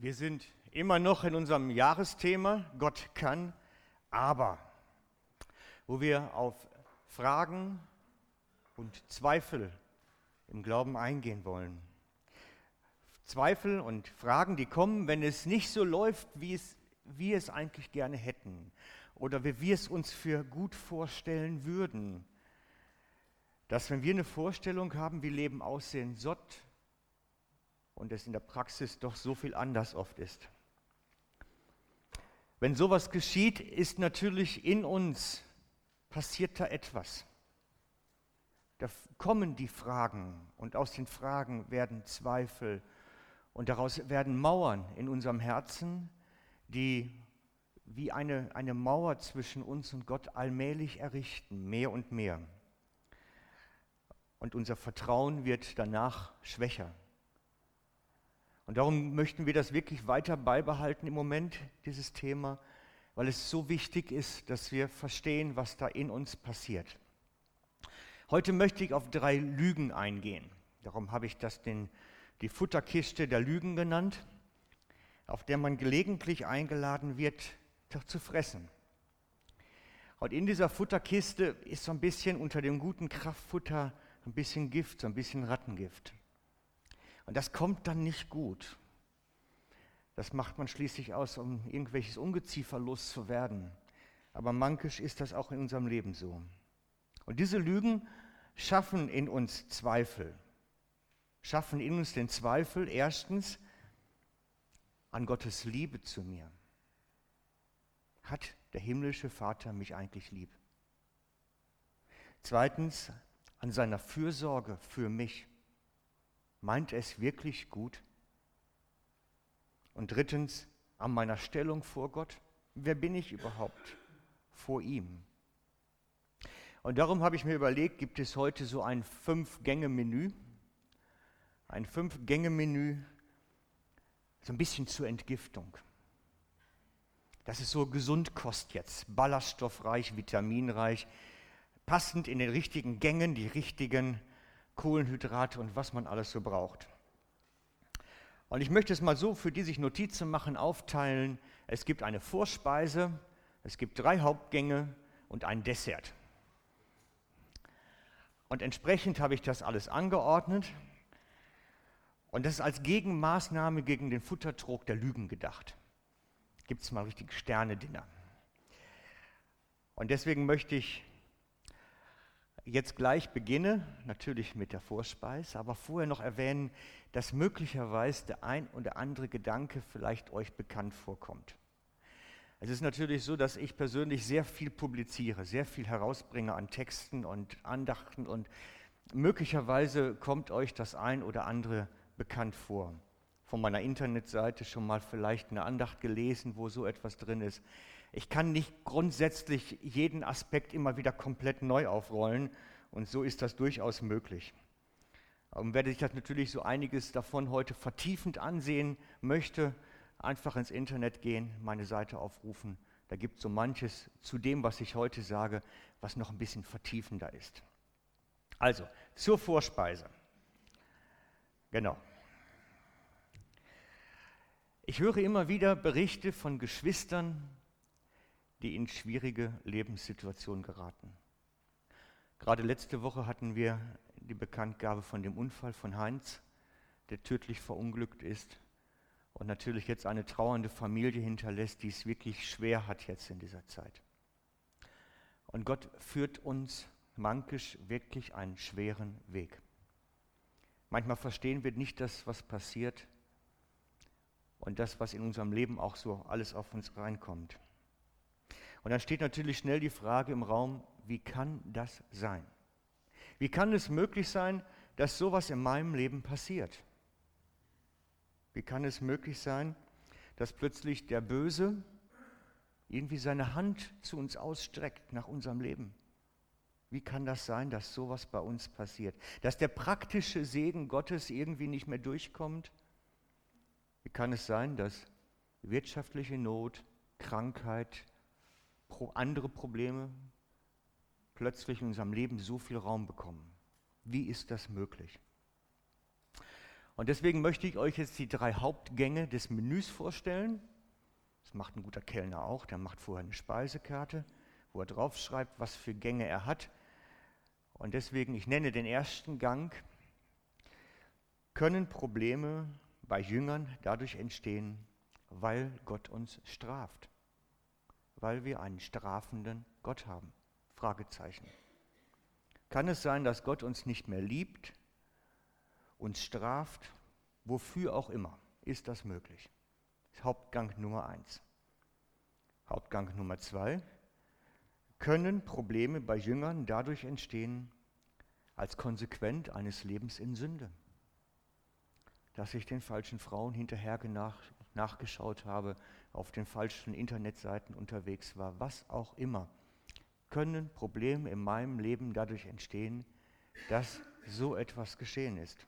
Wir sind immer noch in unserem Jahresthema Gott kann, aber, wo wir auf Fragen und Zweifel im Glauben eingehen wollen. Zweifel und Fragen, die kommen, wenn es nicht so läuft, wie es wir es eigentlich gerne hätten oder wie wir es uns für gut vorstellen würden. Dass wenn wir eine Vorstellung haben, wie Leben aussehen soll und es in der Praxis doch so viel anders oft ist. Wenn sowas geschieht, ist natürlich in uns passiert da etwas. Da kommen die Fragen und aus den Fragen werden Zweifel und daraus werden Mauern in unserem Herzen, die wie eine, eine Mauer zwischen uns und Gott allmählich errichten, mehr und mehr. Und unser Vertrauen wird danach schwächer. Und darum möchten wir das wirklich weiter beibehalten im Moment, dieses Thema, weil es so wichtig ist, dass wir verstehen, was da in uns passiert. Heute möchte ich auf drei Lügen eingehen. Darum habe ich das den, die Futterkiste der Lügen genannt, auf der man gelegentlich eingeladen wird, zu fressen. Und in dieser Futterkiste ist so ein bisschen unter dem guten Kraftfutter ein bisschen Gift, so ein bisschen Rattengift. Und das kommt dann nicht gut. Das macht man schließlich aus, um irgendwelches Ungeziefer loszuwerden. Aber mankisch ist das auch in unserem Leben so. Und diese Lügen schaffen in uns Zweifel. Schaffen in uns den Zweifel erstens an Gottes Liebe zu mir. Hat der himmlische Vater mich eigentlich lieb? Zweitens an seiner Fürsorge für mich. Meint es wirklich gut? Und drittens an meiner Stellung vor Gott. Wer bin ich überhaupt vor ihm? Und darum habe ich mir überlegt, gibt es heute so ein Fünf-Gänge-Menü. Ein Fünf-Gänge-Menü, so ein bisschen zur Entgiftung. Das ist so Gesundkost jetzt, ballaststoffreich, vitaminreich, passend in den richtigen Gängen, die richtigen Kohlenhydrate und was man alles so braucht. Und ich möchte es mal so, für die sich Notizen machen, aufteilen. Es gibt eine Vorspeise, es gibt drei Hauptgänge und ein Dessert. Und entsprechend habe ich das alles angeordnet. Und das ist als Gegenmaßnahme gegen den Futtertrog der Lügen gedacht. Gibt es mal richtig Sterne-Dinner. Und deswegen möchte ich jetzt gleich beginnen, natürlich mit der Vorspeise, aber vorher noch erwähnen, dass möglicherweise der ein oder andere Gedanke vielleicht euch bekannt vorkommt. Es ist natürlich so, dass ich persönlich sehr viel publiziere, sehr viel herausbringe an Texten und Andachten und möglicherweise kommt euch das ein oder andere bekannt vor. Von meiner Internetseite schon mal vielleicht eine Andacht gelesen, wo so etwas drin ist. Ich kann nicht grundsätzlich jeden Aspekt immer wieder komplett neu aufrollen und so ist das durchaus möglich. Und wer sich das natürlich so einiges davon heute vertiefend ansehen möchte, einfach ins Internet gehen, meine Seite aufrufen. Da gibt es so manches zu dem, was ich heute sage, was noch ein bisschen vertiefender ist. Also, zur Vorspeise. Genau. Ich höre immer wieder Berichte von Geschwistern, die in schwierige Lebenssituationen geraten. Gerade letzte Woche hatten wir die Bekanntgabe von dem Unfall von Heinz, der tödlich verunglückt ist und natürlich jetzt eine trauernde Familie hinterlässt, die es wirklich schwer hat jetzt in dieser Zeit. Und Gott führt uns mankisch wirklich einen schweren Weg. Manchmal verstehen wir nicht das, was passiert und das, was in unserem Leben auch so alles auf uns reinkommt. Und dann steht natürlich schnell die Frage im Raum, wie kann das sein? Wie kann es möglich sein, dass sowas in meinem Leben passiert? Wie kann es möglich sein, dass plötzlich der Böse irgendwie seine Hand zu uns ausstreckt nach unserem Leben? Wie kann das sein, dass sowas bei uns passiert? Dass der praktische Segen Gottes irgendwie nicht mehr durchkommt? Wie kann es sein, dass wirtschaftliche Not, Krankheit, andere Probleme plötzlich in unserem Leben so viel Raum bekommen? Wie ist das möglich? Und deswegen möchte ich euch jetzt die drei Hauptgänge des Menüs vorstellen. Das macht ein guter Kellner auch, der macht vorher eine Speisekarte, wo er draufschreibt, was für Gänge er hat. Und deswegen, ich nenne den ersten Gang, können Probleme bei Jüngern dadurch entstehen, weil Gott uns straft, weil wir einen strafenden Gott haben. Fragezeichen. Kann es sein, dass Gott uns nicht mehr liebt, uns straft, wofür auch immer? Ist das möglich? Hauptgang Nummer eins. Hauptgang Nummer zwei. Können Probleme bei Jüngern dadurch entstehen, als konsequent eines Lebens in Sünde? Dass ich den falschen Frauen hinterher nach, nachgeschaut habe, auf den falschen Internetseiten unterwegs war, was auch immer können Probleme in meinem Leben dadurch entstehen, dass so etwas geschehen ist.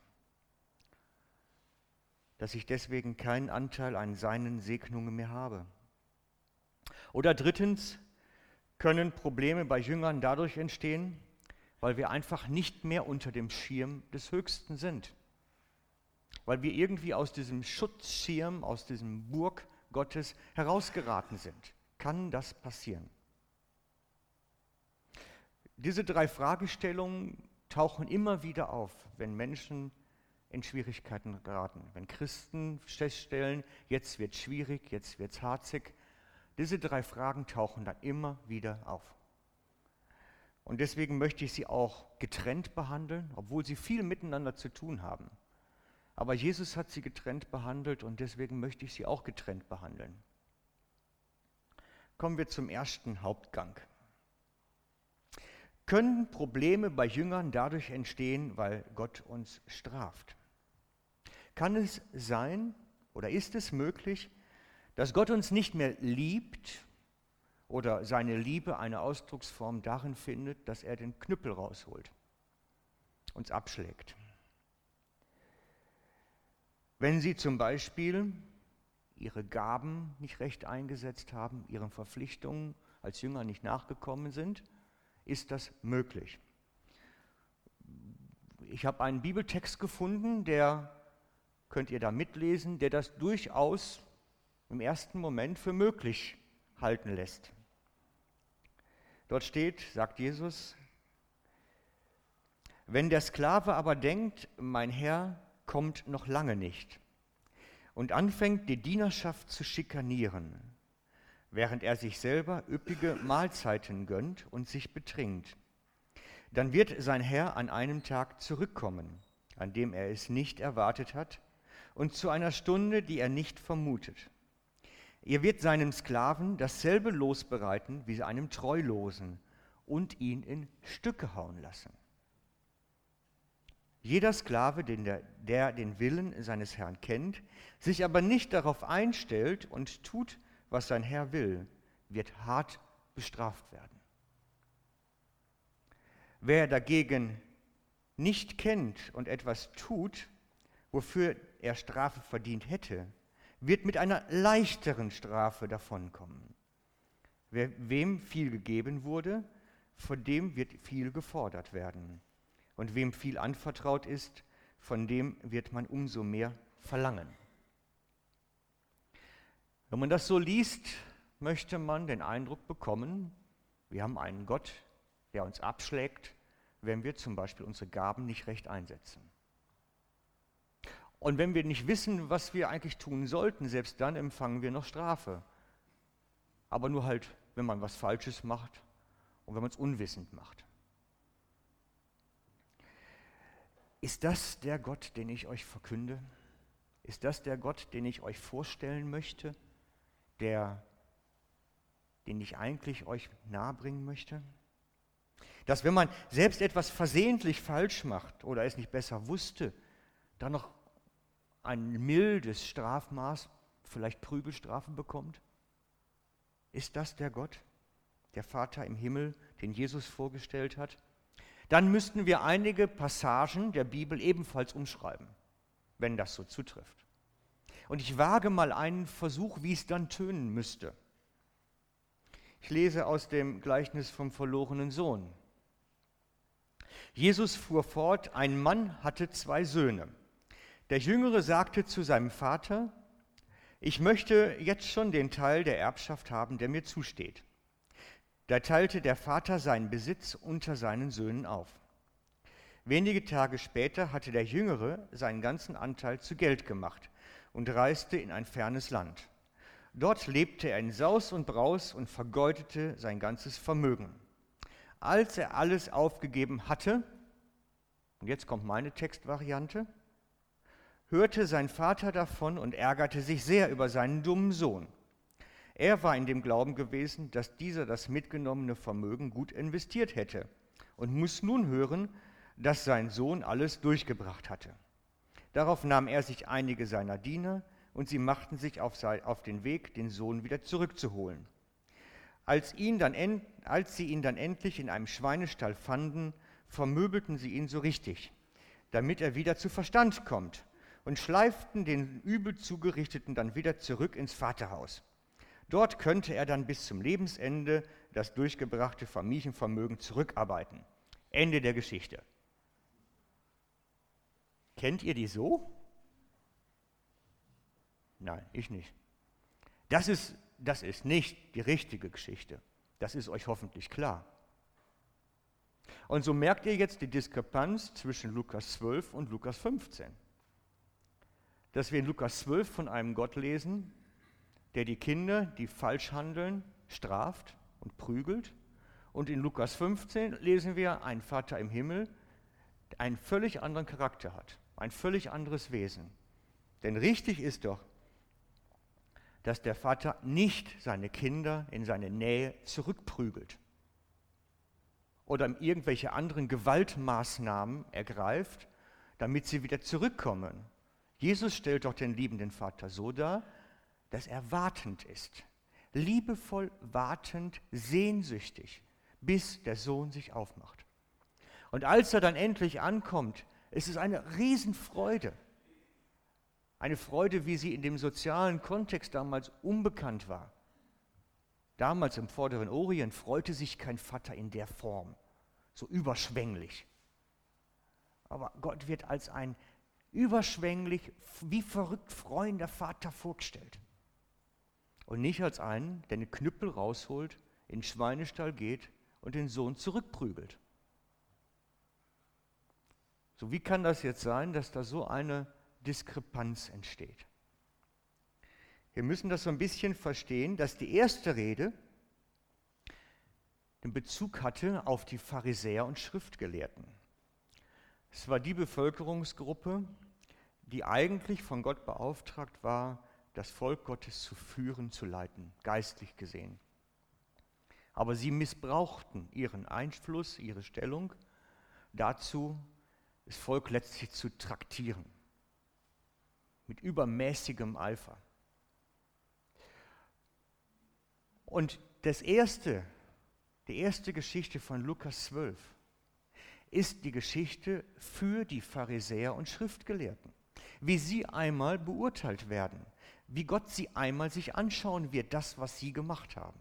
Dass ich deswegen keinen Anteil an seinen Segnungen mehr habe. Oder drittens können Probleme bei Jüngern dadurch entstehen, weil wir einfach nicht mehr unter dem Schirm des Höchsten sind. Weil wir irgendwie aus diesem Schutzschirm, aus diesem Burg Gottes herausgeraten sind. Kann das passieren? Diese drei Fragestellungen tauchen immer wieder auf, wenn Menschen in Schwierigkeiten geraten, wenn Christen feststellen, jetzt wird schwierig, jetzt wird es harzig. Diese drei Fragen tauchen dann immer wieder auf. Und deswegen möchte ich sie auch getrennt behandeln, obwohl sie viel miteinander zu tun haben. Aber Jesus hat sie getrennt behandelt und deswegen möchte ich sie auch getrennt behandeln. Kommen wir zum ersten Hauptgang können Probleme bei Jüngern dadurch entstehen, weil Gott uns straft. Kann es sein oder ist es möglich, dass Gott uns nicht mehr liebt oder seine Liebe eine Ausdrucksform darin findet, dass er den Knüppel rausholt, uns abschlägt? Wenn Sie zum Beispiel Ihre Gaben nicht recht eingesetzt haben, Ihren Verpflichtungen als Jünger nicht nachgekommen sind, ist das möglich. Ich habe einen Bibeltext gefunden, der könnt ihr da mitlesen, der das durchaus im ersten Moment für möglich halten lässt. Dort steht, sagt Jesus, wenn der Sklave aber denkt, mein Herr kommt noch lange nicht und anfängt die Dienerschaft zu schikanieren, während er sich selber üppige Mahlzeiten gönnt und sich betrinkt. Dann wird sein Herr an einem Tag zurückkommen, an dem er es nicht erwartet hat, und zu einer Stunde, die er nicht vermutet. Er wird seinem Sklaven dasselbe Los bereiten wie einem Treulosen und ihn in Stücke hauen lassen. Jeder Sklave, der, der den Willen seines Herrn kennt, sich aber nicht darauf einstellt und tut, was sein Herr will, wird hart bestraft werden. Wer dagegen nicht kennt und etwas tut, wofür er Strafe verdient hätte, wird mit einer leichteren Strafe davonkommen. Wer, wem viel gegeben wurde, von dem wird viel gefordert werden. Und wem viel anvertraut ist, von dem wird man umso mehr verlangen. Wenn man das so liest, möchte man den Eindruck bekommen, wir haben einen Gott, der uns abschlägt, wenn wir zum Beispiel unsere Gaben nicht recht einsetzen. Und wenn wir nicht wissen, was wir eigentlich tun sollten, selbst dann empfangen wir noch Strafe. Aber nur halt, wenn man was Falsches macht und wenn man es unwissend macht. Ist das der Gott, den ich euch verkünde? Ist das der Gott, den ich euch vorstellen möchte? der, den ich eigentlich euch nahebringen möchte? Dass wenn man selbst etwas versehentlich falsch macht oder es nicht besser wusste, dann noch ein mildes Strafmaß, vielleicht Prügelstrafen bekommt? Ist das der Gott, der Vater im Himmel, den Jesus vorgestellt hat? Dann müssten wir einige Passagen der Bibel ebenfalls umschreiben, wenn das so zutrifft. Und ich wage mal einen Versuch, wie es dann tönen müsste. Ich lese aus dem Gleichnis vom verlorenen Sohn. Jesus fuhr fort, ein Mann hatte zwei Söhne. Der Jüngere sagte zu seinem Vater, ich möchte jetzt schon den Teil der Erbschaft haben, der mir zusteht. Da teilte der Vater seinen Besitz unter seinen Söhnen auf. Wenige Tage später hatte der Jüngere seinen ganzen Anteil zu Geld gemacht und reiste in ein fernes Land. Dort lebte er in Saus und Braus und vergeudete sein ganzes Vermögen. Als er alles aufgegeben hatte, und jetzt kommt meine Textvariante, hörte sein Vater davon und ärgerte sich sehr über seinen dummen Sohn. Er war in dem Glauben gewesen, dass dieser das mitgenommene Vermögen gut investiert hätte und muss nun hören, dass sein Sohn alles durchgebracht hatte. Darauf nahm er sich einige seiner Diener und sie machten sich auf, den Weg, den Sohn wieder zurückzuholen. Als, ihn dann, als sie ihn dann endlich in einem Schweinestall fanden, vermöbelten sie ihn so richtig, damit er wieder zu Verstand kommt und schleiften den übel zugerichteten dann wieder zurück ins Vaterhaus. Dort könnte er dann bis zum Lebensende das durchgebrachte Familienvermögen zurückarbeiten. Ende der Geschichte. Kennt ihr die so? Nein, ich nicht. Das ist, das ist nicht die richtige Geschichte. Das ist euch hoffentlich klar. Und so merkt ihr jetzt die Diskrepanz zwischen Lukas 12 und Lukas 15 dass wir in Lukas 12 von einem Gott lesen, der die Kinder, die falsch handeln, straft und prügelt. Und in Lukas 15 lesen wir einen Vater im Himmel, der einen völlig anderen Charakter hat, ein völlig anderes Wesen. Denn richtig ist doch, dass der Vater nicht seine Kinder in seine Nähe zurückprügelt oder irgendwelche anderen Gewaltmaßnahmen ergreift, damit sie wieder zurückkommen, Jesus stellt doch den liebenden Vater so dar, dass er wartend ist, liebevoll wartend, sehnsüchtig, bis der Sohn sich aufmacht. Und als er dann endlich ankommt, ist es eine Riesenfreude. Eine Freude, wie sie in dem sozialen Kontext damals unbekannt war. Damals im vorderen Orient freute sich kein Vater in der Form, so überschwänglich. Aber Gott wird als ein überschwänglich, wie verrückt freuender Vater vorgestellt. Und nicht als einen, der den Knüppel rausholt, in den Schweinestall geht und den Sohn zurückprügelt. So wie kann das jetzt sein, dass da so eine Diskrepanz entsteht? Wir müssen das so ein bisschen verstehen, dass die erste Rede den Bezug hatte auf die Pharisäer und Schriftgelehrten. Es war die Bevölkerungsgruppe, die eigentlich von Gott beauftragt war, das Volk Gottes zu führen, zu leiten, geistlich gesehen. Aber sie missbrauchten ihren Einfluss, ihre Stellung dazu, das Volk letztlich zu traktieren, mit übermäßigem Eifer. Und das erste, die erste Geschichte von Lukas 12 ist die Geschichte für die Pharisäer und Schriftgelehrten, wie sie einmal beurteilt werden, wie Gott sie einmal sich anschauen wird, das, was sie gemacht haben.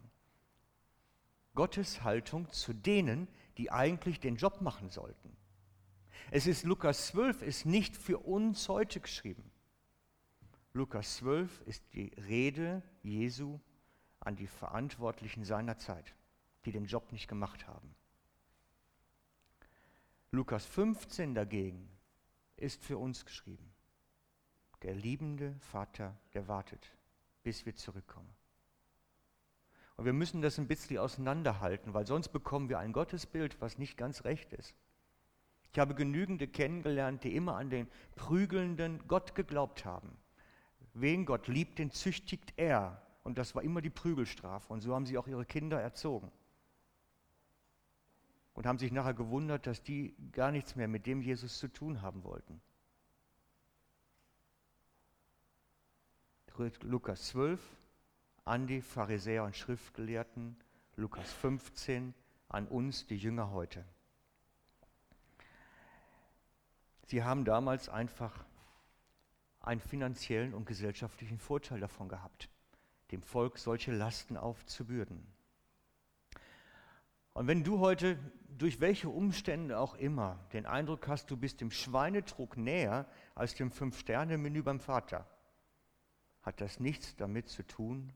Gottes Haltung zu denen, die eigentlich den Job machen sollten. Es ist Lukas 12 ist nicht für uns heute geschrieben. Lukas 12 ist die Rede Jesu an die Verantwortlichen seiner Zeit, die den Job nicht gemacht haben. Lukas 15 dagegen ist für uns geschrieben. Der liebende Vater, der wartet, bis wir zurückkommen. Und wir müssen das ein bisschen auseinanderhalten, weil sonst bekommen wir ein Gottesbild, was nicht ganz recht ist. Ich habe genügende kennengelernt, die immer an den prügelnden Gott geglaubt haben. Wen Gott liebt, den züchtigt er. Und das war immer die Prügelstrafe. Und so haben sie auch ihre Kinder erzogen und haben sich nachher gewundert, dass die gar nichts mehr mit dem Jesus zu tun haben wollten. Lukas 12 an die Pharisäer und Schriftgelehrten, Lukas 15 an uns, die Jünger heute. Sie haben damals einfach einen finanziellen und gesellschaftlichen Vorteil davon gehabt, dem Volk solche Lasten aufzubürden. Und wenn du heute durch welche Umstände auch immer den Eindruck hast, du bist dem Schweinetrug näher als dem Fünf-Sterne-Menü beim Vater, hat das nichts damit zu tun,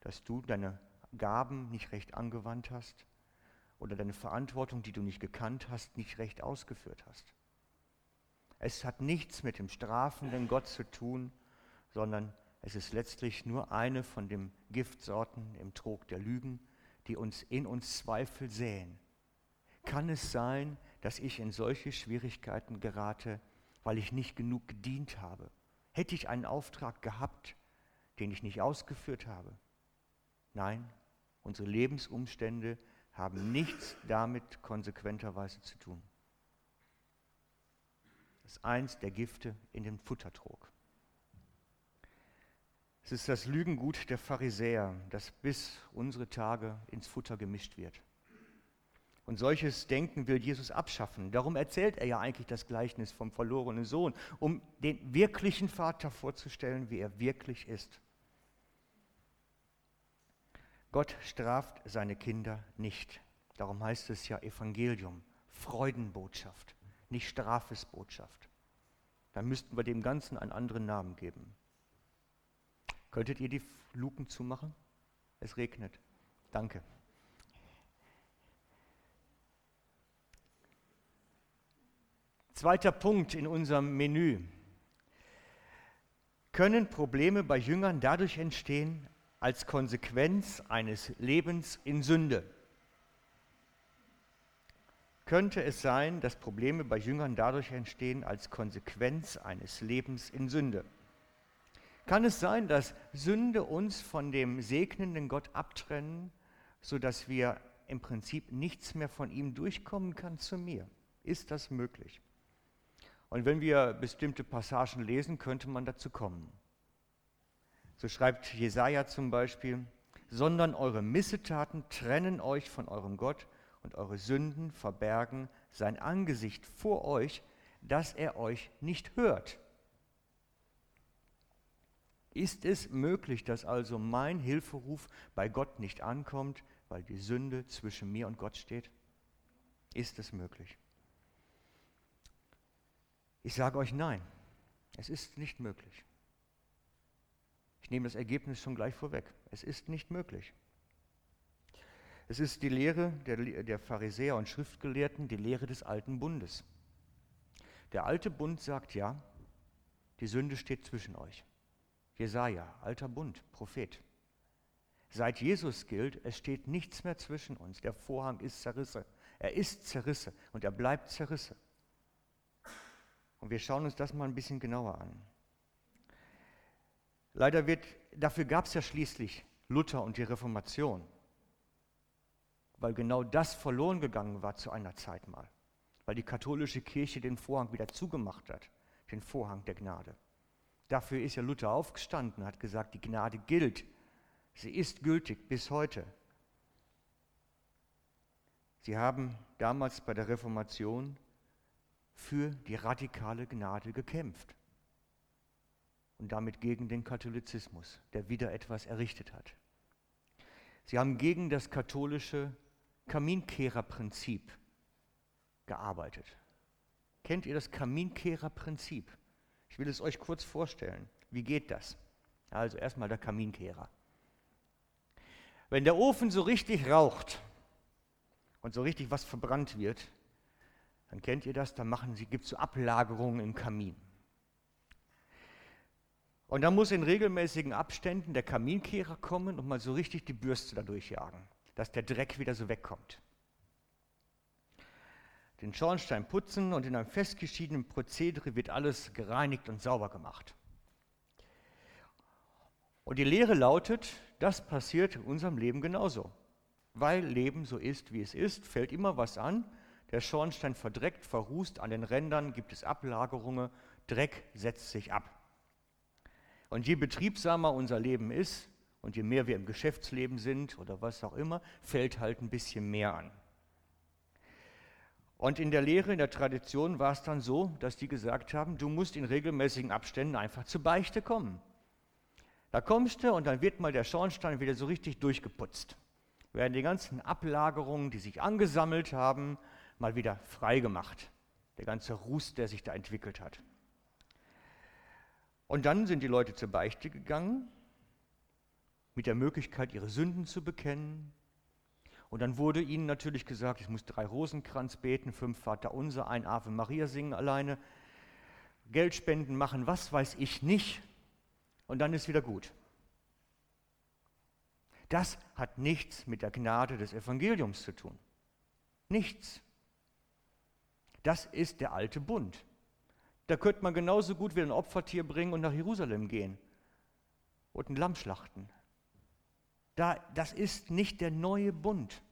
dass du deine Gaben nicht recht angewandt hast oder deine Verantwortung, die du nicht gekannt hast, nicht recht ausgeführt hast. Es hat nichts mit dem strafenden Gott zu tun, sondern es ist letztlich nur eine von den Giftsorten im Trog der Lügen, die uns in uns Zweifel säen. Kann es sein, dass ich in solche Schwierigkeiten gerate, weil ich nicht genug gedient habe? Hätte ich einen Auftrag gehabt, den ich nicht ausgeführt habe? Nein, unsere Lebensumstände haben nichts damit konsequenterweise zu tun. Das ist eins der Gifte in dem Futtertrog. Es ist das Lügengut der Pharisäer, das bis unsere Tage ins Futter gemischt wird. Und solches Denken will Jesus abschaffen. Darum erzählt er ja eigentlich das Gleichnis vom verlorenen Sohn, um den wirklichen Vater vorzustellen, wie er wirklich ist. Gott straft seine Kinder nicht. Darum heißt es ja Evangelium, Freudenbotschaft, nicht Strafesbotschaft. Dann müssten wir dem Ganzen einen anderen Namen geben. Könntet ihr die Luken zumachen? Es regnet. Danke. Zweiter Punkt in unserem Menü. Können Probleme bei Jüngern dadurch entstehen, als Konsequenz eines Lebens in Sünde? Könnte es sein, dass Probleme bei Jüngern dadurch entstehen, als Konsequenz eines Lebens in Sünde? Kann es sein, dass Sünde uns von dem segnenden Gott abtrennen, sodass wir im Prinzip nichts mehr von ihm durchkommen kann zu mir? Ist das möglich? Und wenn wir bestimmte Passagen lesen, könnte man dazu kommen. So schreibt Jesaja zum Beispiel, sondern eure Missetaten trennen euch von eurem Gott und eure Sünden verbergen sein Angesicht vor euch, dass er euch nicht hört. Ist es möglich, dass also mein Hilferuf bei Gott nicht ankommt, weil die Sünde zwischen mir und Gott steht? Ist es möglich? Ich sage euch nein, es ist nicht möglich. Ich nehme das Ergebnis schon gleich vorweg. Es ist nicht möglich. Es ist die Lehre der, der Pharisäer und Schriftgelehrten, die Lehre des alten Bundes. Der alte Bund sagt ja, die Sünde steht zwischen euch. Jesaja, alter Bund, Prophet. Seit Jesus gilt, es steht nichts mehr zwischen uns. Der Vorhang ist zerrissen. Er ist zerrissen und er bleibt zerrissen. Und wir schauen uns das mal ein bisschen genauer an. Leider wird, dafür gab es ja schließlich Luther und die Reformation, weil genau das verloren gegangen war zu einer Zeit mal, weil die katholische Kirche den Vorhang wieder zugemacht hat, den Vorhang der Gnade. Dafür ist ja Luther aufgestanden, hat gesagt, die Gnade gilt. Sie ist gültig bis heute. Sie haben damals bei der Reformation für die radikale Gnade gekämpft und damit gegen den Katholizismus, der wieder etwas errichtet hat. Sie haben gegen das katholische Kaminkehrerprinzip gearbeitet. Kennt ihr das Kaminkehrerprinzip? Ich will es euch kurz vorstellen. Wie geht das? Also erstmal der Kaminkehrer. Wenn der Ofen so richtig raucht und so richtig was verbrannt wird, dann kennt ihr das, dann machen sie, gibt es so Ablagerungen im Kamin. Und dann muss in regelmäßigen Abständen der Kaminkehrer kommen und mal so richtig die Bürste dadurch jagen, dass der Dreck wieder so wegkommt den Schornstein putzen und in einem festgeschiedenen Prozedere wird alles gereinigt und sauber gemacht. Und die Lehre lautet, das passiert in unserem Leben genauso. Weil Leben so ist, wie es ist, fällt immer was an. Der Schornstein verdreckt, verrußt, an den Rändern gibt es Ablagerungen, Dreck setzt sich ab. Und je betriebsamer unser Leben ist und je mehr wir im Geschäftsleben sind oder was auch immer, fällt halt ein bisschen mehr an. Und in der Lehre, in der Tradition war es dann so, dass die gesagt haben, du musst in regelmäßigen Abständen einfach zur Beichte kommen. Da kommst du und dann wird mal der Schornstein wieder so richtig durchgeputzt. werden die ganzen Ablagerungen, die sich angesammelt haben, mal wieder freigemacht. Der ganze Ruß, der sich da entwickelt hat. Und dann sind die Leute zur Beichte gegangen, mit der Möglichkeit, ihre Sünden zu bekennen. Und dann wurde ihnen natürlich gesagt, ich muss drei Rosenkranz beten, fünf Vater Unser, ein Ave Maria singen alleine, Geldspenden machen, was weiß ich nicht. Und dann ist wieder gut. Das hat nichts mit der Gnade des Evangeliums zu tun. Nichts. Das ist der alte Bund. Da könnte man genauso gut wieder ein Opfertier bringen und nach Jerusalem gehen und ein Lamm schlachten. Da, das ist nicht der neue Bund.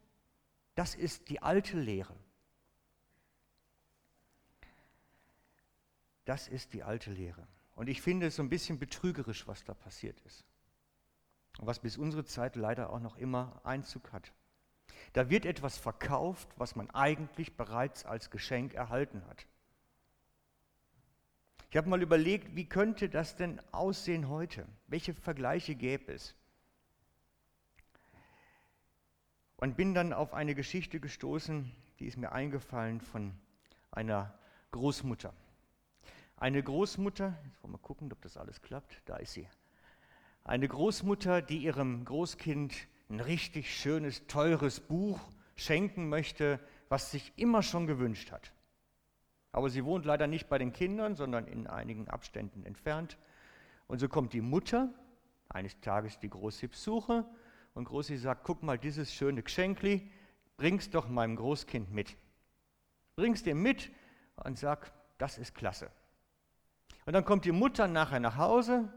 Das ist die alte Lehre. Das ist die alte Lehre. Und ich finde es so ein bisschen betrügerisch, was da passiert ist. Und was bis unsere Zeit leider auch noch immer Einzug hat. Da wird etwas verkauft, was man eigentlich bereits als Geschenk erhalten hat. Ich habe mal überlegt, wie könnte das denn aussehen heute? Welche Vergleiche gäbe es? Und bin dann auf eine Geschichte gestoßen, die ist mir eingefallen von einer Großmutter. Eine Großmutter, jetzt wollen wir gucken, ob das alles klappt, da ist sie. Eine Großmutter, die ihrem Großkind ein richtig schönes, teures Buch schenken möchte, was sich immer schon gewünscht hat. Aber sie wohnt leider nicht bei den Kindern, sondern in einigen Abständen entfernt. Und so kommt die Mutter, eines Tages die Große Besuche, und Großi sagt, guck mal, dieses schöne Geschenkli, bring's doch meinem Großkind mit. Bring's dir mit und sag, das ist klasse. Und dann kommt die Mutter nachher nach Hause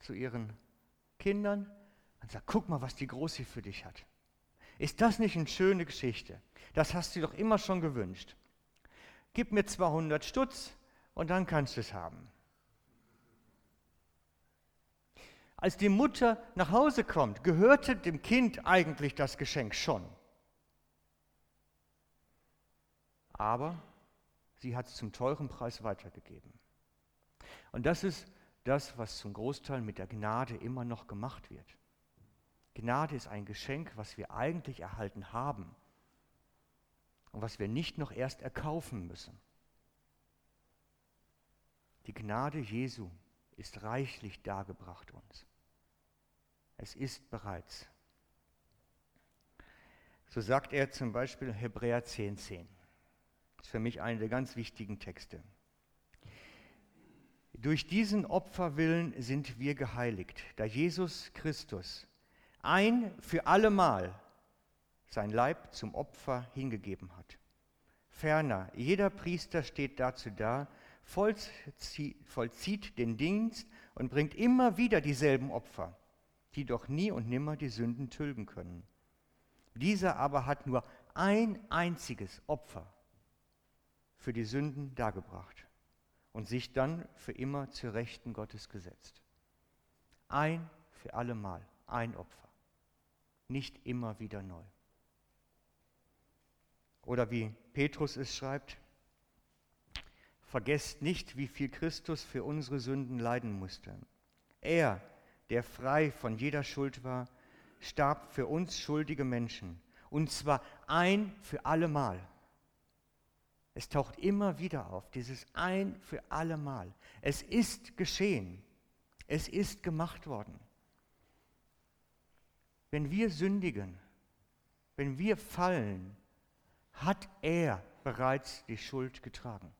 zu ihren Kindern und sagt, guck mal, was die Große für dich hat. Ist das nicht eine schöne Geschichte? Das hast du doch immer schon gewünscht. Gib mir 200 Stutz und dann kannst du es haben. Als die Mutter nach Hause kommt, gehörte dem Kind eigentlich das Geschenk schon. Aber sie hat es zum teuren Preis weitergegeben. Und das ist das, was zum Großteil mit der Gnade immer noch gemacht wird. Gnade ist ein Geschenk, was wir eigentlich erhalten haben und was wir nicht noch erst erkaufen müssen. Die Gnade Jesu ist reichlich dargebracht uns. Es ist bereits. So sagt er zum Beispiel Hebräer 10,10. 10. Das ist für mich einer der ganz wichtigen Texte. Durch diesen Opferwillen sind wir geheiligt, da Jesus Christus ein für allemal sein Leib zum Opfer hingegeben hat. Ferner, jeder Priester steht dazu da, vollzieht den Dienst und bringt immer wieder dieselben Opfer, die doch nie und nimmer die Sünden tilgen können. Dieser aber hat nur ein einziges Opfer für die Sünden dargebracht und sich dann für immer zur Rechten Gottes gesetzt. Ein für allemal, ein Opfer, nicht immer wieder neu. Oder wie Petrus es schreibt, vergesst nicht, wie viel Christus für unsere Sünden leiden musste. Er, der frei von jeder Schuld war, starb für uns schuldige Menschen, und zwar ein für allemal es taucht immer wieder auf, dieses ein für alle Mal. Es ist geschehen. Es ist gemacht worden. Wenn wir sündigen, wenn wir fallen, hat er bereits die Schuld getragen.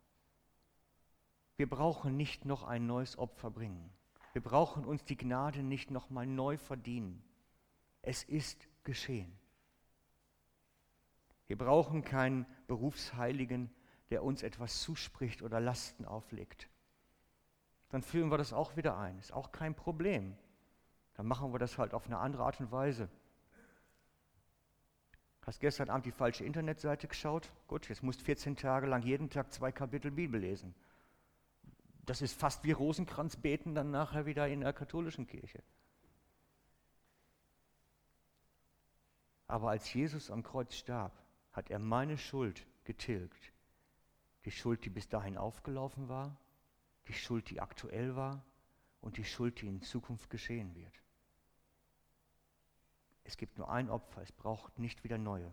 Wir brauchen nicht noch ein neues Opfer bringen. Wir brauchen uns die Gnade nicht noch mal neu verdienen. Es ist geschehen. Wir brauchen keinen Berufsheiligen, der uns etwas zuspricht oder Lasten auflegt. Dann führen wir das auch wieder ein. Ist auch kein Problem. Dann machen wir das halt auf eine andere Art und Weise. Hast gestern Abend die falsche Internetseite geschaut? Gut, jetzt musst 14 Tage lang jeden Tag zwei Kapitel Bibel lesen. Das ist fast wie Rosenkranz beten dann nachher wieder in der katholischen Kirche. Aber als Jesus am Kreuz starb, hat er meine Schuld getilgt die Schuld, die bis dahin aufgelaufen war, die Schuld, die aktuell war und die Schuld, die in Zukunft geschehen wird. Es gibt nur ein Opfer, es braucht nicht wieder neue.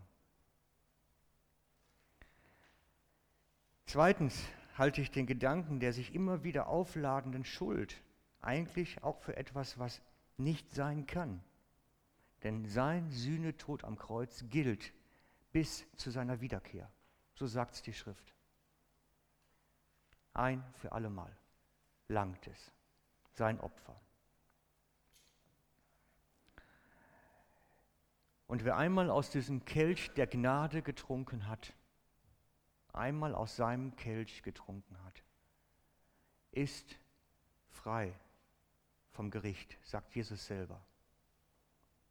Zweitens halte ich den Gedanken der sich immer wieder aufladenden Schuld eigentlich auch für etwas, was nicht sein kann. Denn sein Sühnetod am Kreuz gilt bis zu seiner Wiederkehr. So sagt es die Schrift. Ein für allemal langt es, sein Opfer. Und wer einmal aus diesem Kelch der Gnade getrunken hat, einmal aus seinem Kelch getrunken hat, ist frei vom Gericht, sagt Jesus selber,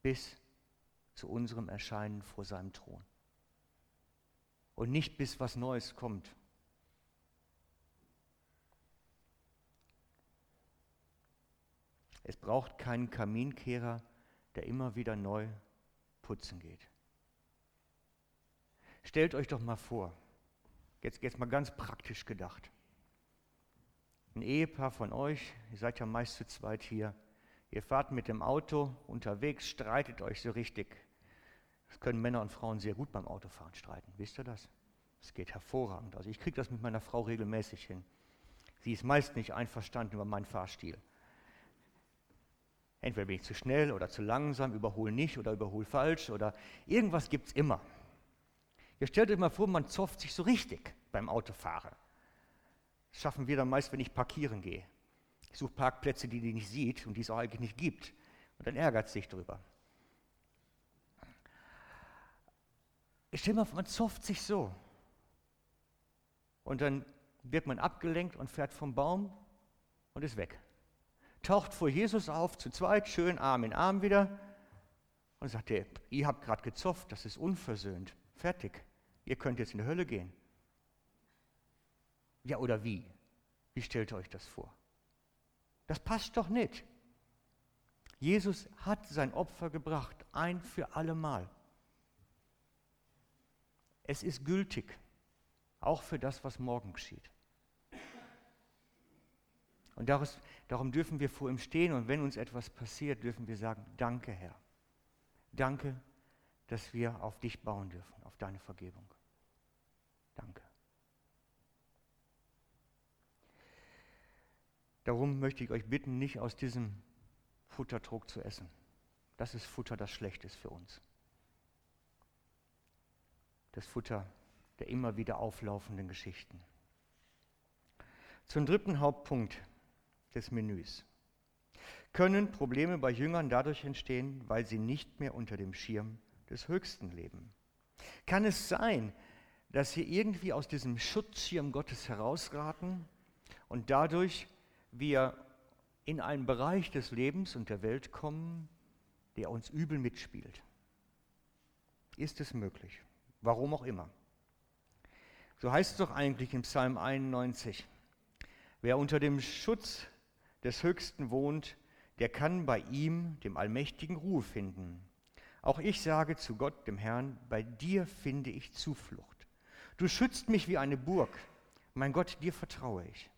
bis zu unserem Erscheinen vor seinem Thron. Und nicht bis was Neues kommt. Es braucht keinen Kaminkehrer, der immer wieder neu putzen geht. Stellt euch doch mal vor, jetzt, jetzt mal ganz praktisch gedacht. Ein Ehepaar von euch, ihr seid ja meist zu zweit hier, ihr fahrt mit dem Auto unterwegs, streitet euch so richtig. Das können Männer und Frauen sehr gut beim Autofahren streiten, wisst ihr das? Das geht hervorragend. Also ich kriege das mit meiner Frau regelmäßig hin. Sie ist meist nicht einverstanden über meinen Fahrstil. Entweder bin ich zu schnell oder zu langsam, überhole nicht oder überhole falsch oder irgendwas gibt es immer. Ihr stellt euch mal vor, man zofft sich so richtig beim Autofahren. Das schaffen wir dann meist, wenn ich parkieren gehe. Ich suche Parkplätze, die die nicht sieht und die es auch eigentlich nicht gibt. Und dann ärgert es sich drüber. Ich stelle mal vor, man zofft sich so. Und dann wird man abgelenkt und fährt vom Baum und ist weg taucht vor Jesus auf, zu zweit, schön Arm in Arm wieder und sagt, ihr, ihr habt gerade gezofft, das ist unversöhnt, fertig, ihr könnt jetzt in die Hölle gehen. Ja, oder wie? Wie stellt ihr euch das vor? Das passt doch nicht. Jesus hat sein Opfer gebracht, ein für allemal. Es ist gültig, auch für das, was morgen geschieht. Und darum dürfen wir vor ihm stehen und wenn uns etwas passiert, dürfen wir sagen, danke Herr. Danke, dass wir auf dich bauen dürfen, auf deine Vergebung. Danke. Darum möchte ich euch bitten, nicht aus diesem Futtertrog zu essen. Das ist Futter, das schlecht ist für uns. Das Futter der immer wieder auflaufenden Geschichten. Zum dritten Hauptpunkt des Menüs. Können Probleme bei Jüngern dadurch entstehen, weil sie nicht mehr unter dem Schirm des Höchsten leben? Kann es sein, dass sie irgendwie aus diesem Schutzschirm Gottes herausraten und dadurch wir in einen Bereich des Lebens und der Welt kommen, der uns übel mitspielt? Ist es möglich? Warum auch immer. So heißt es doch eigentlich im Psalm 91, wer unter dem Schutz des Höchsten wohnt, der kann bei ihm, dem Allmächtigen, Ruhe finden. Auch ich sage zu Gott, dem Herrn, bei dir finde ich Zuflucht. Du schützt mich wie eine Burg. Mein Gott, dir vertraue ich.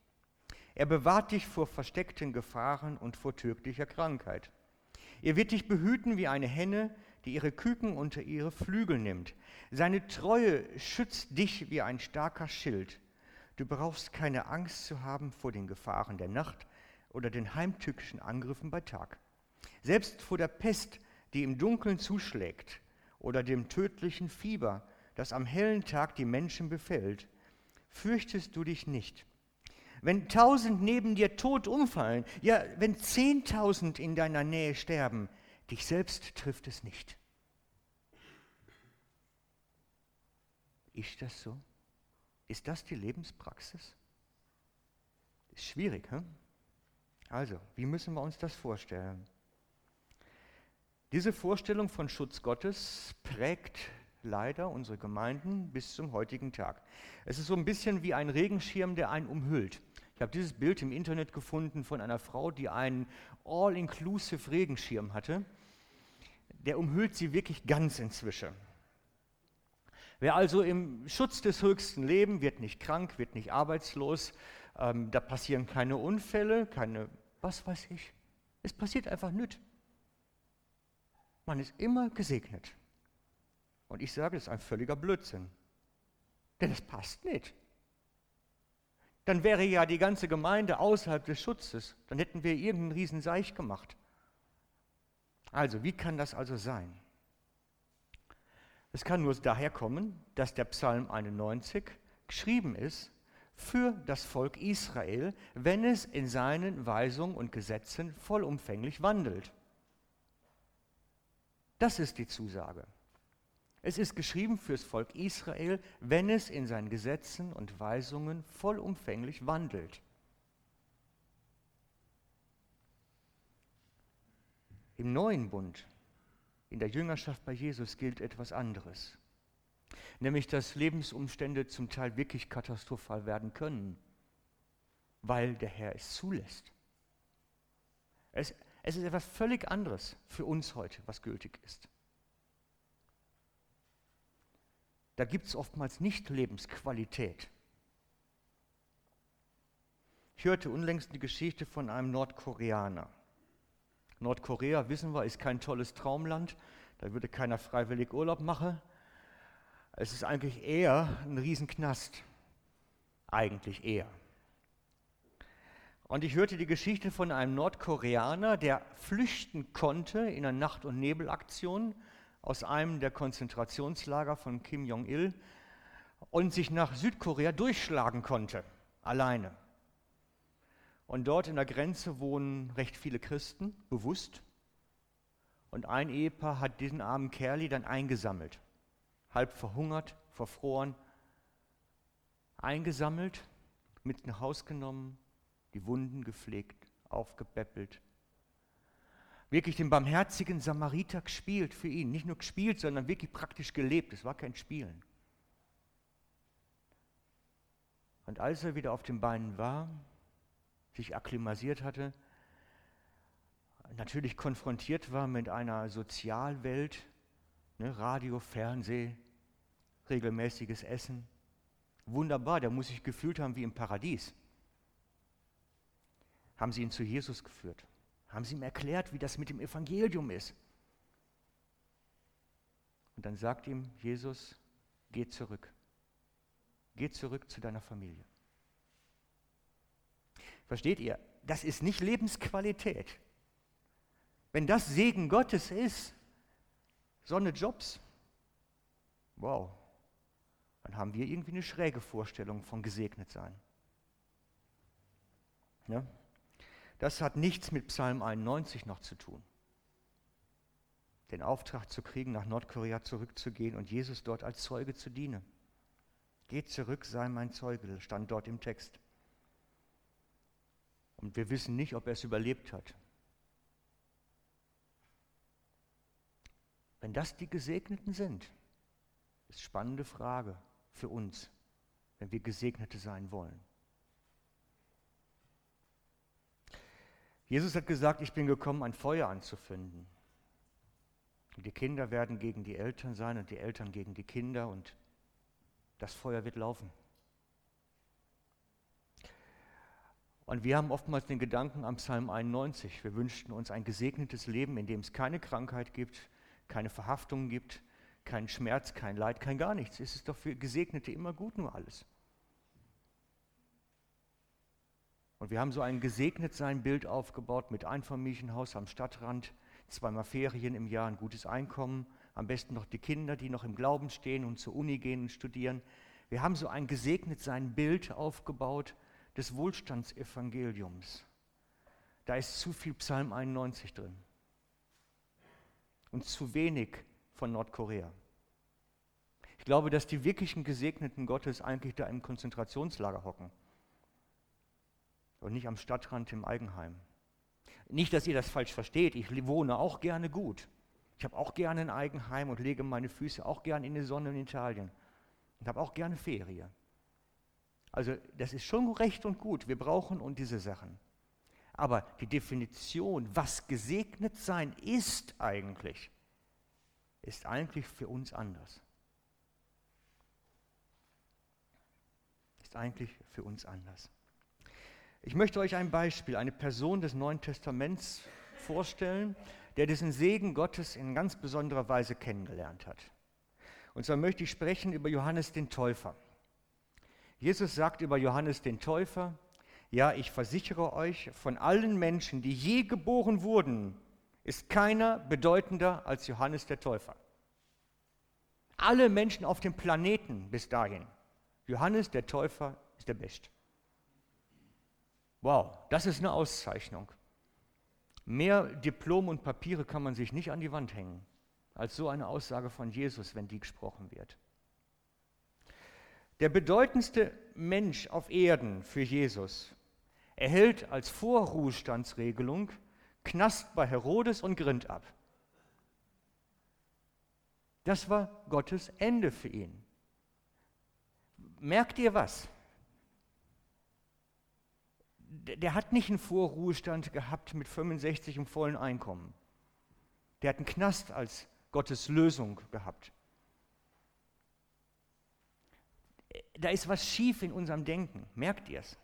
Er bewahrt dich vor versteckten Gefahren und vor tödlicher Krankheit. Er wird dich behüten wie eine Henne, die ihre Küken unter ihre Flügel nimmt. Seine Treue schützt dich wie ein starker Schild. Du brauchst keine Angst zu haben vor den Gefahren der Nacht, oder den heimtückischen Angriffen bei Tag. Selbst vor der Pest, die im Dunkeln zuschlägt, oder dem tödlichen Fieber, das am hellen Tag die Menschen befällt, fürchtest du dich nicht. Wenn tausend neben dir tot umfallen, ja, wenn zehntausend in deiner Nähe sterben, dich selbst trifft es nicht. Ist das so? Ist das die Lebenspraxis? Ist schwierig, hm? Also, wie müssen wir uns das vorstellen? Diese Vorstellung von Schutz Gottes prägt leider unsere Gemeinden bis zum heutigen Tag. Es ist so ein bisschen wie ein Regenschirm, der einen umhüllt. Ich habe dieses Bild im Internet gefunden von einer Frau, die einen all-inclusive Regenschirm hatte. Der umhüllt sie wirklich ganz inzwischen. Wer also im Schutz des höchsten Leben wird nicht krank, wird nicht arbeitslos, ähm, da passieren keine Unfälle, keine was weiß ich. Es passiert einfach nichts. Man ist immer gesegnet. Und ich sage, das ist ein völliger Blödsinn. Denn es passt nicht. Dann wäre ja die ganze Gemeinde außerhalb des Schutzes. Dann hätten wir irgendeinen Riesenseich gemacht. Also, wie kann das also sein? Es kann nur daher kommen, dass der Psalm 91 geschrieben ist für das Volk Israel, wenn es in seinen Weisungen und Gesetzen vollumfänglich wandelt. Das ist die Zusage. Es ist geschrieben fürs Volk Israel, wenn es in seinen Gesetzen und Weisungen vollumfänglich wandelt. Im neuen Bund, in der Jüngerschaft bei Jesus gilt etwas anderes, nämlich dass Lebensumstände zum Teil wirklich katastrophal werden können, weil der Herr es zulässt. Es, es ist etwas völlig anderes für uns heute, was gültig ist. Da gibt es oftmals nicht Lebensqualität. Ich hörte unlängst die Geschichte von einem Nordkoreaner. Nordkorea, wissen wir, ist kein tolles Traumland. Da würde keiner freiwillig Urlaub machen. Es ist eigentlich eher ein Riesenknast. Eigentlich eher. Und ich hörte die Geschichte von einem Nordkoreaner, der flüchten konnte in einer Nacht- und Nebelaktion aus einem der Konzentrationslager von Kim Jong-il und sich nach Südkorea durchschlagen konnte, alleine. Und dort in der Grenze wohnen recht viele Christen, bewusst. Und ein Ehepaar hat diesen armen Kerli dann eingesammelt, halb verhungert, verfroren, eingesammelt, mit nach Haus genommen die Wunden gepflegt, aufgepäppelt. Wirklich den barmherzigen Samariter gespielt für ihn. Nicht nur gespielt, sondern wirklich praktisch gelebt. Es war kein Spielen. Und als er wieder auf den Beinen war, sich akklimatisiert hatte, natürlich konfrontiert war mit einer Sozialwelt, ne, Radio, Fernseh, regelmäßiges Essen. Wunderbar, der muss sich gefühlt haben wie im Paradies haben sie ihn zu Jesus geführt, haben sie ihm erklärt, wie das mit dem Evangelium ist. Und dann sagt ihm Jesus, geh zurück, geh zurück zu deiner Familie. Versteht ihr? Das ist nicht Lebensqualität. Wenn das Segen Gottes ist, so eine Jobs, wow, dann haben wir irgendwie eine schräge Vorstellung von gesegnet sein. Ja? Das hat nichts mit Psalm 91 noch zu tun. Den Auftrag zu kriegen, nach Nordkorea zurückzugehen und Jesus dort als Zeuge zu dienen. Geht zurück, sei mein Zeuge, stand dort im Text. Und wir wissen nicht, ob er es überlebt hat. Wenn das die Gesegneten sind, ist spannende Frage für uns, wenn wir Gesegnete sein wollen. Jesus hat gesagt, ich bin gekommen, ein Feuer anzufinden. Die Kinder werden gegen die Eltern sein und die Eltern gegen die Kinder und das Feuer wird laufen. Und wir haben oftmals den Gedanken am Psalm 91, wir wünschten uns ein gesegnetes Leben, in dem es keine Krankheit gibt, keine Verhaftungen gibt, keinen Schmerz, kein Leid, kein gar nichts. Es ist doch für Gesegnete immer gut nur alles. Und wir haben so ein gesegnet sein Bild aufgebaut mit Einfamilienhaus am Stadtrand, zweimal Ferien im Jahr, ein gutes Einkommen, am besten noch die Kinder, die noch im Glauben stehen und zur Uni gehen und studieren. Wir haben so ein gesegnet sein Bild aufgebaut des Wohlstandsevangeliums. Da ist zu viel Psalm 91 drin und zu wenig von Nordkorea. Ich glaube, dass die wirklichen Gesegneten Gottes eigentlich da im Konzentrationslager hocken und nicht am Stadtrand im Eigenheim. Nicht, dass ihr das falsch versteht, ich wohne auch gerne gut. Ich habe auch gerne ein Eigenheim und lege meine Füße auch gerne in die Sonne in Italien und habe auch gerne Ferien. Also das ist schon recht und gut, wir brauchen und diese Sachen. Aber die Definition, was gesegnet sein ist eigentlich, ist eigentlich für uns anders. Ist eigentlich für uns anders. Ich möchte euch ein Beispiel, eine Person des Neuen Testaments vorstellen, der diesen Segen Gottes in ganz besonderer Weise kennengelernt hat. Und zwar möchte ich sprechen über Johannes den Täufer. Jesus sagt über Johannes den Täufer, ja, ich versichere euch, von allen Menschen, die je geboren wurden, ist keiner bedeutender als Johannes der Täufer. Alle Menschen auf dem Planeten bis dahin. Johannes der Täufer ist der Beste. Wow, das ist eine Auszeichnung. Mehr Diplom und Papiere kann man sich nicht an die Wand hängen, als so eine Aussage von Jesus, wenn die gesprochen wird. Der bedeutendste Mensch auf Erden für Jesus erhält als Vorruhestandsregelung Knast bei Herodes und Grind ab. Das war Gottes Ende für ihn. Merkt ihr was? der hat nicht einen Vorruhestand gehabt mit 65 im vollen Einkommen. Der hat einen Knast als Gottes Lösung gehabt. Da ist was schief in unserem Denken. Merkt ihr es?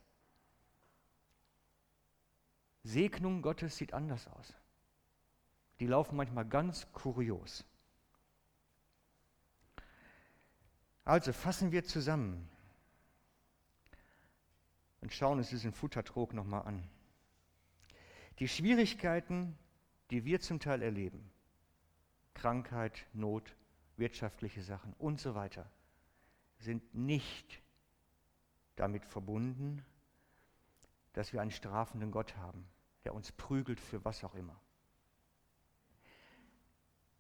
Segnung Gottes sieht anders aus. Die laufen manchmal ganz kurios. Also fassen wir zusammen und schauen uns diesen Futtertrog nochmal an. Die Schwierigkeiten, die wir zum Teil erleben, Krankheit, Not, wirtschaftliche Sachen und so weiter, sind nicht damit verbunden, dass wir einen strafenden Gott haben, der uns prügelt für was auch immer.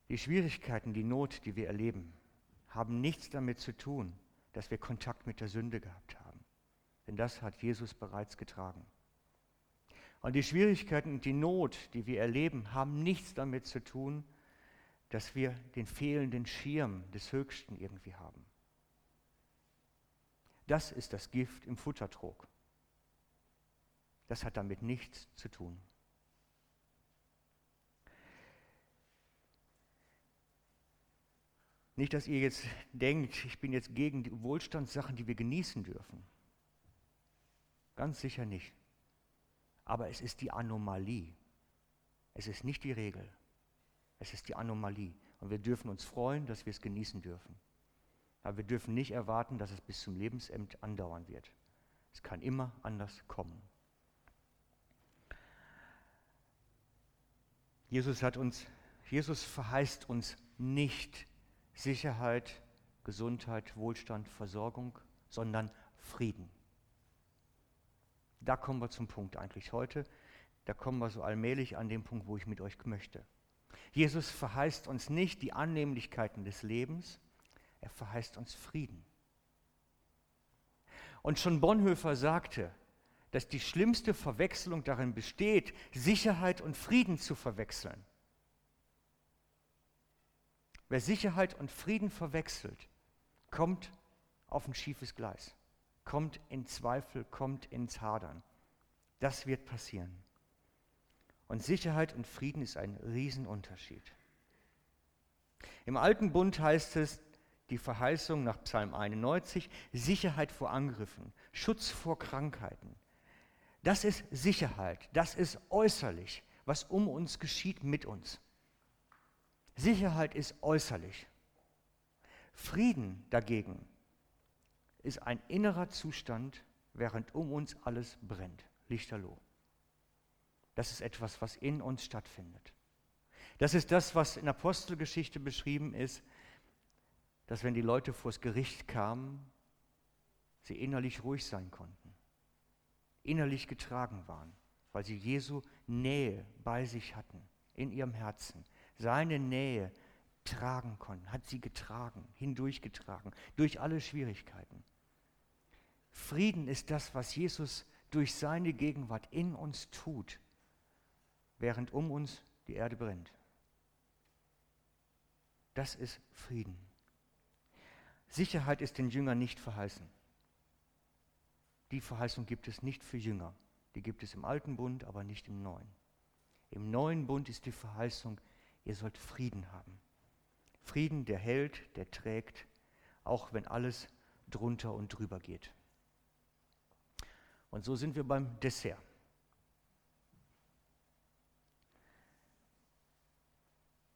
Die Schwierigkeiten, die Not, die wir erleben, haben nichts damit zu tun, dass wir Kontakt mit der Sünde gehabt haben denn das hat Jesus bereits getragen. Und die Schwierigkeiten und die Not, die wir erleben, haben nichts damit zu tun, dass wir den fehlenden Schirm des Höchsten irgendwie haben. Das ist das Gift im Futtertrog. Das hat damit nichts zu tun. Nicht, dass ihr jetzt denkt, ich bin jetzt gegen die Wohlstandssachen, die wir genießen dürfen. Ganz sicher nicht. Aber es ist die Anomalie. Es ist nicht die Regel. Es ist die Anomalie. Und wir dürfen uns freuen, dass wir es genießen dürfen. Aber wir dürfen nicht erwarten, dass es bis zum Lebensende andauern wird. Es kann immer anders kommen. Jesus hat uns, Jesus verheißt uns nicht Sicherheit, Gesundheit, Wohlstand, Versorgung, sondern Frieden. Da kommen wir zum Punkt eigentlich heute. Da kommen wir so allmählich an den Punkt, wo ich mit euch möchte. Jesus verheißt uns nicht die Annehmlichkeiten des Lebens, er verheißt uns Frieden. Und schon Bonhoeffer sagte, dass die schlimmste Verwechslung darin besteht, Sicherheit und Frieden zu verwechseln. Wer Sicherheit und Frieden verwechselt, kommt auf ein schiefes Gleis kommt in Zweifel, kommt ins Hadern. Das wird passieren. Und Sicherheit und Frieden ist ein Riesenunterschied. Im Alten Bund heißt es, die Verheißung nach Psalm 91, Sicherheit vor Angriffen, Schutz vor Krankheiten. Das ist Sicherheit, das ist äußerlich, was um uns geschieht mit uns. Sicherheit ist äußerlich. Frieden dagegen ist ein innerer Zustand, während um uns alles brennt. Lichterloh. Das ist etwas, was in uns stattfindet. Das ist das, was in Apostelgeschichte beschrieben ist, dass wenn die Leute vors Gericht kamen, sie innerlich ruhig sein konnten, innerlich getragen waren, weil sie Jesu Nähe bei sich hatten, in ihrem Herzen. Seine Nähe tragen konnten, hat sie getragen, hindurchgetragen, durch alle Schwierigkeiten. Frieden ist das, was Jesus durch seine Gegenwart in uns tut, während um uns die Erde brennt. Das ist Frieden. Sicherheit ist den Jüngern nicht verheißen. Die Verheißung gibt es nicht für Jünger. Die gibt es im alten Bund, aber nicht im neuen. Im neuen Bund ist die Verheißung, ihr sollt Frieden haben. Frieden, der hält, der trägt, auch wenn alles drunter und drüber geht. Und so sind wir beim Dessert.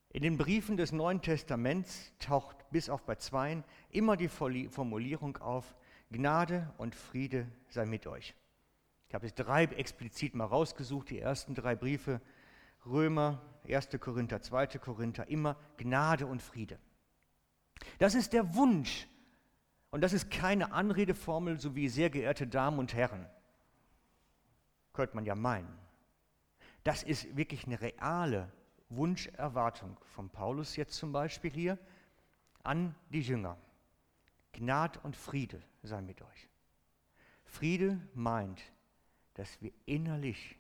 In den Briefen des Neuen Testaments taucht bis auf bei zweien immer die Formulierung auf, Gnade und Friede sei mit euch. Ich habe jetzt drei explizit mal rausgesucht, die ersten drei Briefe, Römer, 1. Korinther, 2. Korinther, immer Gnade und Friede. Das ist der Wunsch. Und das ist keine Anredeformel, so wie sehr geehrte Damen und Herren. Könnte man ja meinen. Das ist wirklich eine reale Wunscherwartung von Paulus jetzt zum Beispiel hier an die Jünger. Gnade und Friede sei mit euch. Friede meint, dass wir innerlich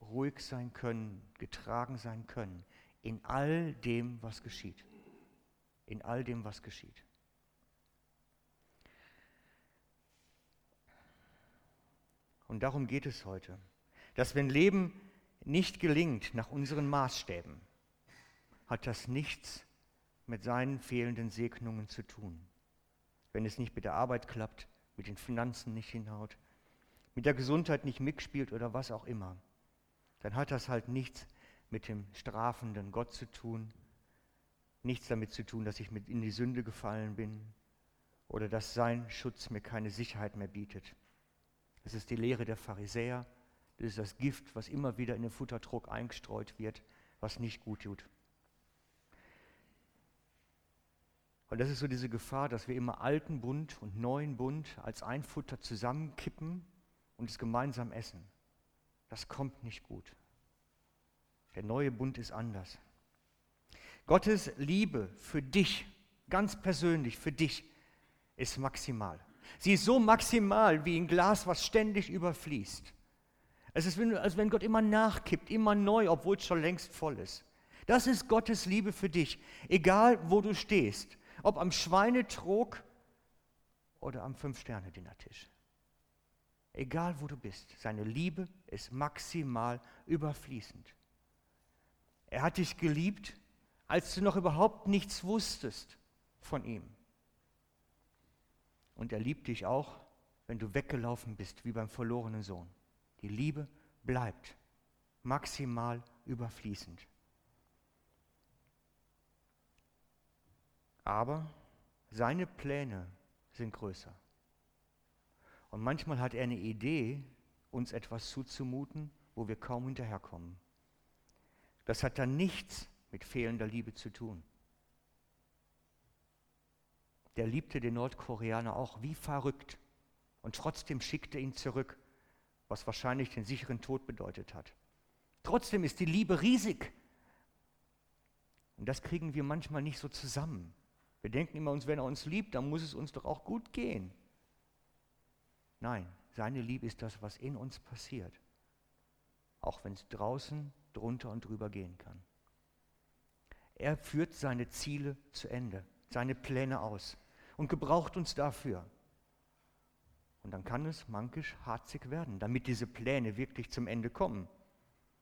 ruhig sein können, getragen sein können in all dem, was geschieht. In all dem, was geschieht. Und darum geht es heute, dass wenn Leben nicht gelingt nach unseren Maßstäben, hat das nichts mit seinen fehlenden Segnungen zu tun. Wenn es nicht mit der Arbeit klappt, mit den Finanzen nicht hinhaut, mit der Gesundheit nicht mitspielt oder was auch immer, dann hat das halt nichts mit dem strafenden Gott zu tun, nichts damit zu tun, dass ich mit in die Sünde gefallen bin oder dass sein Schutz mir keine Sicherheit mehr bietet. Es ist die Lehre der Pharisäer, das ist das Gift, was immer wieder in den Futterdruck eingestreut wird, was nicht gut tut. Und das ist so diese Gefahr, dass wir immer alten Bund und neuen Bund als ein Futter zusammenkippen und es gemeinsam essen. Das kommt nicht gut. Der neue Bund ist anders. Gottes Liebe für dich, ganz persönlich für dich, ist maximal. Sie ist so maximal wie ein Glas, was ständig überfließt. Es ist, als wenn Gott immer nachkippt, immer neu, obwohl es schon längst voll ist. Das ist Gottes Liebe für dich, egal wo du stehst, ob am Schweinetrog oder am Fünf-Sterne-Dinnertisch. Egal wo du bist, seine Liebe ist maximal überfließend. Er hat dich geliebt, als du noch überhaupt nichts wusstest von ihm. Und er liebt dich auch, wenn du weggelaufen bist, wie beim verlorenen Sohn. Die Liebe bleibt maximal überfließend. Aber seine Pläne sind größer. Und manchmal hat er eine Idee, uns etwas zuzumuten, wo wir kaum hinterherkommen. Das hat dann nichts mit fehlender Liebe zu tun. Der liebte den Nordkoreaner auch wie verrückt und trotzdem schickte ihn zurück was wahrscheinlich den sicheren Tod bedeutet hat. Trotzdem ist die Liebe riesig. Und das kriegen wir manchmal nicht so zusammen. Wir denken immer, wenn er uns liebt, dann muss es uns doch auch gut gehen. Nein, seine Liebe ist das, was in uns passiert. Auch wenn es draußen drunter und drüber gehen kann. Er führt seine Ziele zu Ende, seine Pläne aus und gebraucht uns dafür. Und dann kann es mankisch harzig werden, damit diese Pläne wirklich zum Ende kommen.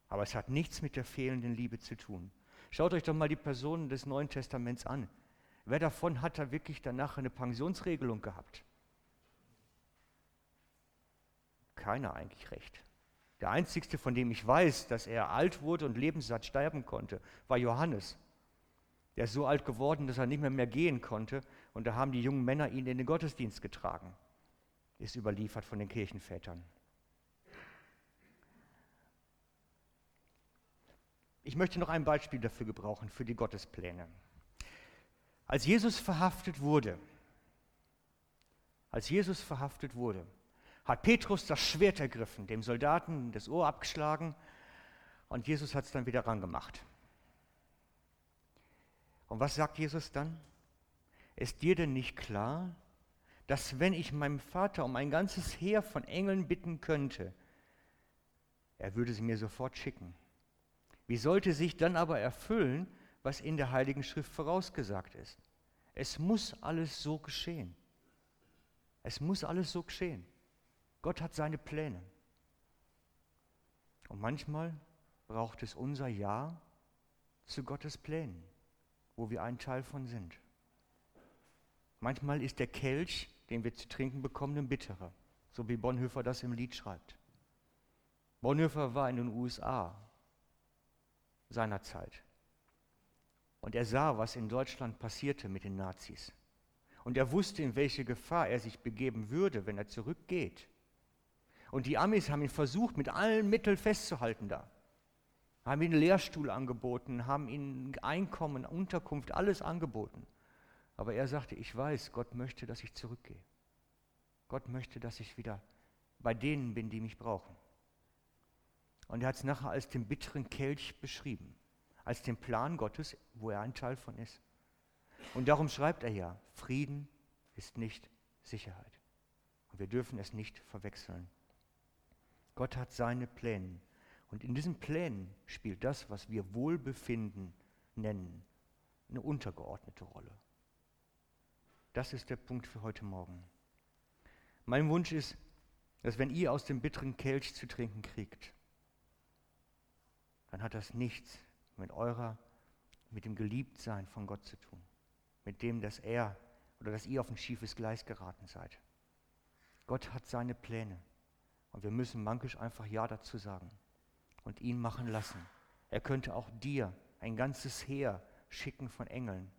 Aber es hat nichts mit der fehlenden Liebe zu tun. Schaut euch doch mal die Personen des Neuen Testaments an. Wer davon hat da wirklich danach eine Pensionsregelung gehabt? Keiner eigentlich recht. Der einzigste, von dem ich weiß, dass er alt wurde und lebenssatt sterben konnte, war Johannes. Der ist so alt geworden, dass er nicht mehr, mehr gehen konnte. Und da haben die jungen Männer ihn in den Gottesdienst getragen ist überliefert von den Kirchenvätern. Ich möchte noch ein Beispiel dafür gebrauchen, für die Gottespläne. Als Jesus verhaftet wurde, als Jesus verhaftet wurde, hat Petrus das Schwert ergriffen, dem Soldaten das Ohr abgeschlagen und Jesus hat es dann wieder rangemacht. Und was sagt Jesus dann? Ist dir denn nicht klar, dass wenn ich meinem Vater um ein ganzes Heer von Engeln bitten könnte, er würde sie mir sofort schicken. Wie sollte sich dann aber erfüllen, was in der Heiligen Schrift vorausgesagt ist? Es muss alles so geschehen. Es muss alles so geschehen. Gott hat seine Pläne. Und manchmal braucht es unser Ja zu Gottes Plänen, wo wir ein Teil von sind. Manchmal ist der Kelch den wir zu trinken bekommen, ein bitterer, so wie Bonhoeffer das im Lied schreibt. Bonhoeffer war in den USA seinerzeit. Und er sah, was in Deutschland passierte mit den Nazis. Und er wusste, in welche Gefahr er sich begeben würde, wenn er zurückgeht. Und die Amis haben ihn versucht, mit allen Mitteln festzuhalten da. Haben ihm einen Lehrstuhl angeboten, haben ihm Einkommen, Unterkunft, alles angeboten. Aber er sagte, ich weiß, Gott möchte, dass ich zurückgehe. Gott möchte, dass ich wieder bei denen bin, die mich brauchen. Und er hat es nachher als den bitteren Kelch beschrieben, als den Plan Gottes, wo er ein Teil von ist. Und darum schreibt er ja, Frieden ist nicht Sicherheit. Und wir dürfen es nicht verwechseln. Gott hat seine Pläne. Und in diesen Plänen spielt das, was wir Wohlbefinden nennen, eine untergeordnete Rolle. Das ist der Punkt für heute Morgen. Mein Wunsch ist, dass wenn ihr aus dem bitteren Kelch zu trinken kriegt, dann hat das nichts mit eurer, mit dem Geliebtsein von Gott zu tun. Mit dem, dass er oder dass ihr auf ein schiefes Gleis geraten seid. Gott hat seine Pläne. Und wir müssen mankisch einfach Ja dazu sagen und ihn machen lassen. Er könnte auch dir ein ganzes Heer schicken von Engeln,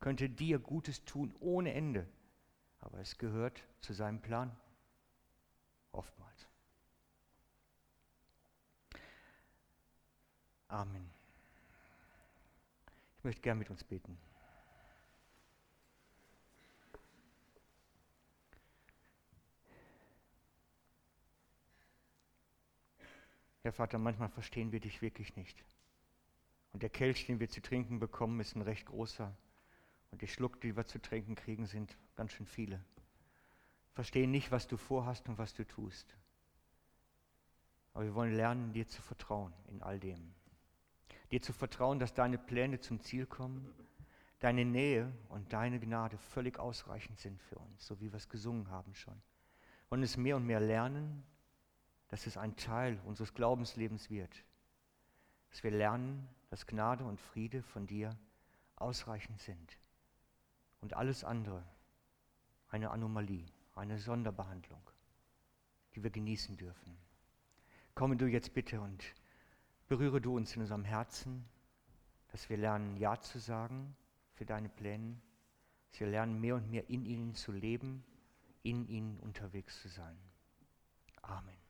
könnte dir Gutes tun ohne Ende. Aber es gehört zu seinem Plan. Oftmals. Amen. Ich möchte gern mit uns beten. Herr Vater, manchmal verstehen wir dich wirklich nicht. Und der Kelch, den wir zu trinken bekommen, ist ein recht großer. Und die Schluck, die wir zu trinken kriegen, sind ganz schön viele. Verstehen nicht, was du vorhast und was du tust. Aber wir wollen lernen, dir zu vertrauen in all dem dir zu vertrauen, dass deine Pläne zum Ziel kommen, deine Nähe und deine Gnade völlig ausreichend sind für uns, so wie wir es gesungen haben schon. Und es mehr und mehr lernen, dass es ein Teil unseres Glaubenslebens wird. Dass wir lernen, dass Gnade und Friede von dir ausreichend sind. Und alles andere eine Anomalie, eine Sonderbehandlung, die wir genießen dürfen. Komme du jetzt bitte und Berühre du uns in unserem Herzen, dass wir lernen, Ja zu sagen für deine Pläne, dass wir lernen, mehr und mehr in ihnen zu leben, in ihnen unterwegs zu sein. Amen.